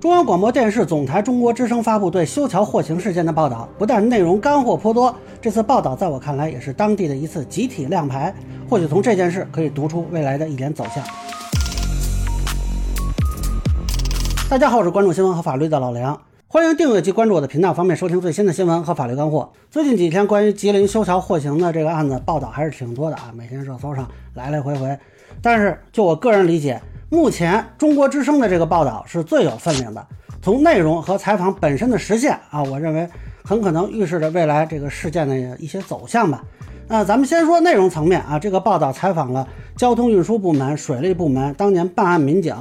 中央广播电视总台中国之声发布对修桥获刑事件的报道，不但内容干货颇多，这次报道在我看来也是当地的一次集体亮牌。或许从这件事可以读出未来的一点走向。大家好，我是关注新闻和法律的老梁，欢迎订阅及关注我的频道，方便收听最新的新闻和法律干货。最近几天关于吉林修桥获刑的这个案子报道还是挺多的啊，每天热搜上来来回回。但是就我个人理解。目前中国之声的这个报道是最有分量的，从内容和采访本身的实现啊，我认为很可能预示着未来这个事件的一些走向吧。那咱们先说内容层面啊，这个报道采访了交通运输部门、水利部门当年办案民警。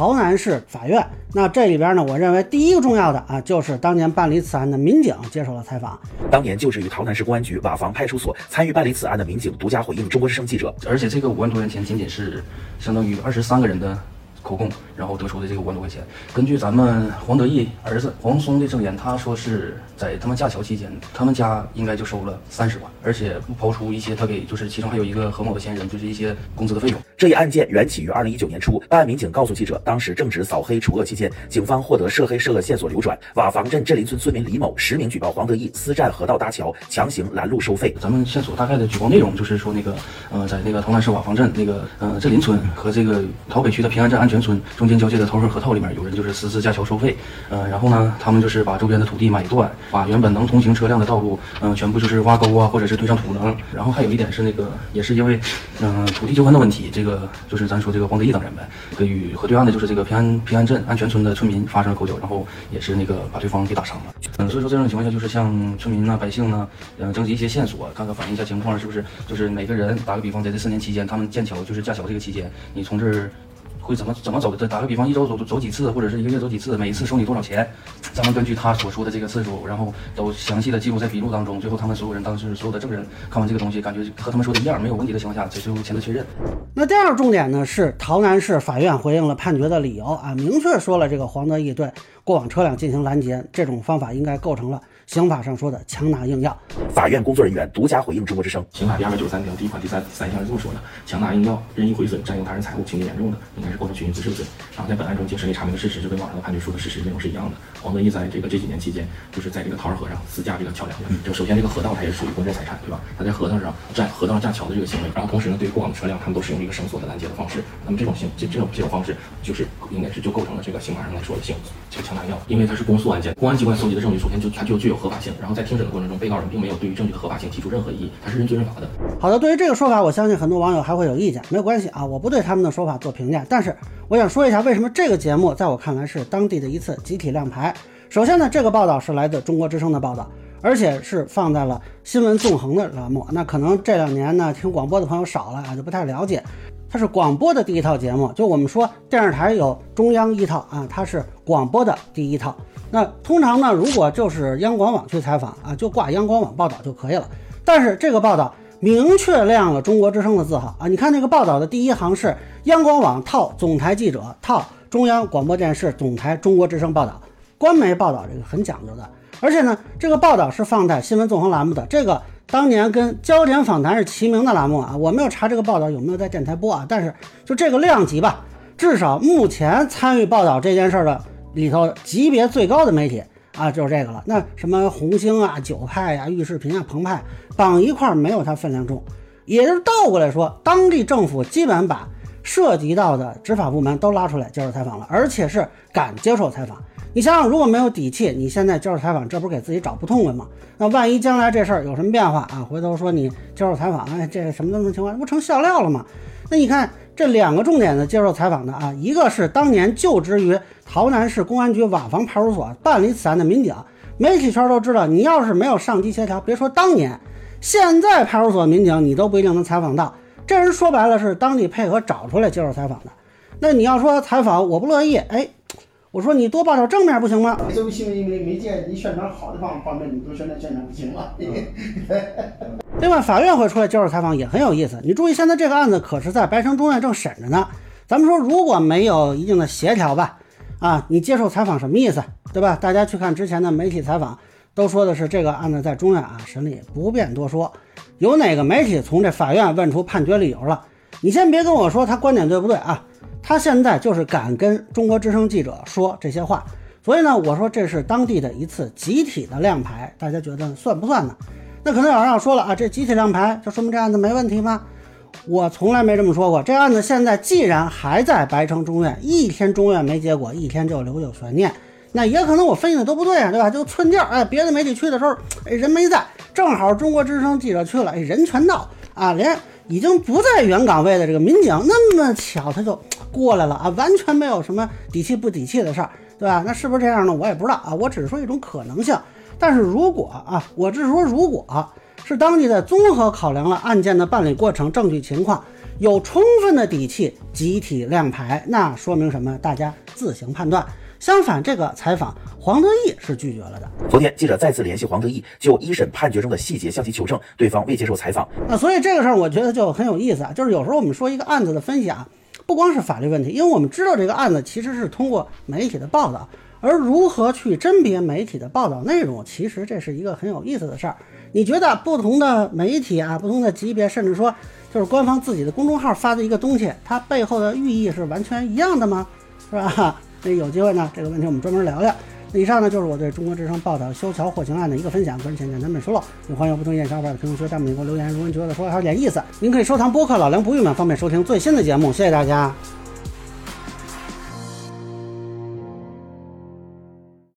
洮南市法院，那这里边呢，我认为第一个重要的啊，就是当年办理此案的民警接受了采访。当年就职于洮南市公安局瓦房派出所参与办理此案的民警独家回应中国之声记者，而且这个五万多元钱仅仅是相当于二十三个人的。口供，然后得出的这个五万多块钱。根据咱们黄德义儿子黄松的证言，他说是在他们架桥期间，他们家应该就收了三十万，而且不抛出一些他给，就是其中还有一个何某的嫌疑人，就是一些工资的费用。这一案件缘起于二零一九年初，办案民警告诉记者，当时正值扫黑除恶期间，警方获得涉黑涉恶线索流转，瓦房镇镇林村村民李某实名举报黄德义私占河道搭桥，强行拦路收费。咱们线索大概的举报内容就是说，那个呃，在那个洮南市瓦房镇那个呃镇林村和这个洮北区的平安镇安全村中间交。这个投河河套里面有人就是私自架桥收费，嗯，然后呢，他们就是把周边的土地买断，把原本能通行车辆的道路，嗯，全部就是挖沟啊，或者是堆上土能。然后还有一点是那个，也是因为，嗯，土地纠纷的问题，这个就是咱说这个黄德义等人呗，跟与河对岸的就是这个平安平安镇安全村的村民发生了口角，然后也是那个把对方给打伤了。嗯，所以说这种情况下，就是向村民呐、百姓呢，嗯，征集一些线索，看看反映一下情况，是不是就是每个人，打个比方，在这四年期间，他们建桥就是架桥这个期间，你从这儿。会怎么怎么走的？打个比方，一周走走几次，或者是一个月走几次，每一次收你多少钱？咱们根据他所说的这个次数，然后都详细的记录在笔录当中。最后他们所有人当时所有的证人看完这个东西，感觉和他们说的一样，没有问题的情况下，最终签字确认。那第二个重点呢，是洮南市法院回应了判决的理由啊，明确说了这个黄德义对过往车辆进行拦截这种方法应该构成了。刑法上说的强拿硬要，法院工作人员独家回应中国之声。刑法第二百九十三条第一款第三三项是这么说的：强拿硬要、任意毁损、占用他人财物，情节严重的，应该是构成寻衅滋事罪。然后在本案中，经审理查明的事实就跟网上的判决书的事实内容是一样的。黄德义在这个这几年期间，就是在这个桃儿河上私架这个桥梁。就首先这个河道它也属于公共财产，对吧？他在河道上占河道上架桥的这个行为，然后同时呢，对于过往的车辆，他们都使用了一个绳索的拦截的方式。那么这种行这这种这种方式，就是应该是就构成了这个刑法上来说的行这个强因为它是公诉案件，公安机关搜集的证据，首先就它就具有合法性，然后在庭审。的过程中，被告人并没有对于证据的合法性提出任何异议，他是认罪认罚的。好的，对于这个说法，我相信很多网友还会有意见，没有关系啊，我不对他们的说法做评价。但是我想说一下，为什么这个节目在我看来是当地的一次集体亮牌。首先呢，这个报道是来自中国之声的报道，而且是放在了新闻纵横的栏目。那可能这两年呢，听广播的朋友少了啊，就不太了解。它是广播的第一套节目，就我们说电视台有中央一套啊，它是广播的第一套。那通常呢，如果就是央广网去采访啊，就挂央广网报道就可以了。但是这个报道明确亮了中国之声的字号啊，你看那个报道的第一行是央广网套总台记者套中央广播电视总台中国之声报道，官媒报道这个很讲究的。而且呢，这个报道是放在新闻纵横栏目的，这个当年跟焦点访谈是齐名的栏目啊。我没有查这个报道有没有在电台播啊，但是就这个量级吧，至少目前参与报道这件事的。里头级别最高的媒体啊，就是这个了。那什么红星啊、九派呀、玉视频啊、澎湃绑一块没有它分量重。也就是倒过来说，当地政府基本把涉及到的执法部门都拉出来接受采访了，而且是敢接受采访。你想想，如果没有底气，你现在接受采访，这不是给自己找不痛快吗？那万一将来这事儿有什么变化啊，回头说你接受采访，哎，这什么什么情况，不成笑料了吗？那你看。这两个重点的接受采访的啊，一个是当年就职于洮南市公安局瓦房派出所办理此案的民警，媒体圈都知道，你要是没有上级协调，别说当年，现在派出所民警你都不一定能采访到。这人说白了是当地配合找出来接受采访的。那你要说采访我不乐意，哎。我说你多报道正面不行吗？这不新闻媒媒介，你宣传好的方方面，你都宣传宣传不行吗。另外，法院会出来接受采访也很有意思。你注意，现在这个案子可是在白城中院正审着呢。咱们说，如果没有一定的协调吧，啊，你接受采访什么意思？对吧？大家去看之前的媒体采访，都说的是这个案子在中院啊审理，不便多说。有哪个媒体从这法院问出判决理由了？你先别跟我说他观点对不对啊？他现在就是敢跟中国之声记者说这些话，所以呢，我说这是当地的一次集体的亮牌，大家觉得算不算呢？那可能有人要说了啊，这集体亮牌就说明这案子没问题吗？我从来没这么说过。这案子现在既然还在白城中院，一天中院没结果，一天就留有悬念。那也可能我分析的都不对啊，对吧？就寸劲儿，哎，别的媒体去的时候，哎，人没在，正好中国之声记者去了，哎，人全到啊，连已经不在原岗位的这个民警那么巧他就过来了啊，完全没有什么底气不底气的事儿，对吧？那是不是这样呢？我也不知道啊，我只是说一种可能性。但是如果啊，我只是说如果是当地在综合考量了案件的办理过程、证据情况，有充分的底气集体亮牌，那说明什么？大家自行判断。相反，这个采访黄德义是拒绝了的。昨天，记者再次联系黄德义，就一审判决中的细节向其求证，对方未接受采访。那所以这个事儿，我觉得就很有意思啊。就是有时候我们说一个案子的分析啊，不光是法律问题，因为我们知道这个案子其实是通过媒体的报道，而如何去甄别媒体的报道内容，其实这是一个很有意思的事儿。你觉得不同的媒体啊，不同的级别，甚至说就是官方自己的公众号发的一个东西，它背后的寓意是完全一样的吗？是吧？那有机会呢，这个问题我们专门聊聊。以上呢就是我对中国之声报道修桥获刑案的一个分享，个人浅见难免疏漏，也欢迎不同意见小伙伴评论区、弹幕里给我留言。如果您觉得说还有点意思，您可以收藏播客老梁不郁闷，方便收听最新的节目。谢谢大家。